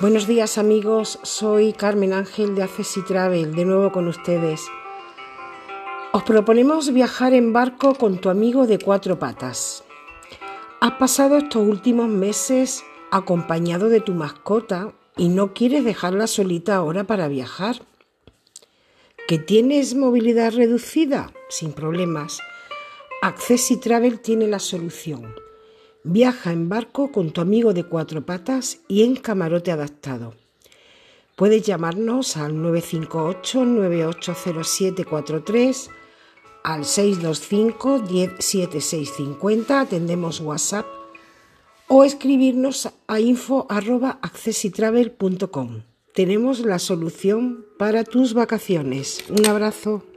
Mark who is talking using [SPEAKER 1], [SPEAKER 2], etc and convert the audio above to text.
[SPEAKER 1] Buenos días amigos, soy Carmen Ángel de Access Travel, de nuevo con ustedes. Os proponemos viajar en barco con tu amigo de cuatro patas. Has pasado estos últimos meses acompañado de tu mascota y no quieres dejarla solita ahora para viajar. ¿Que tienes movilidad reducida? Sin problemas. Access Travel tiene la solución Viaja en barco con tu amigo de cuatro patas y en camarote adaptado. Puedes llamarnos al 958-980743, al 625-107650, atendemos WhatsApp, o escribirnos a info.accessitravel.com. Tenemos la solución para tus vacaciones. Un abrazo.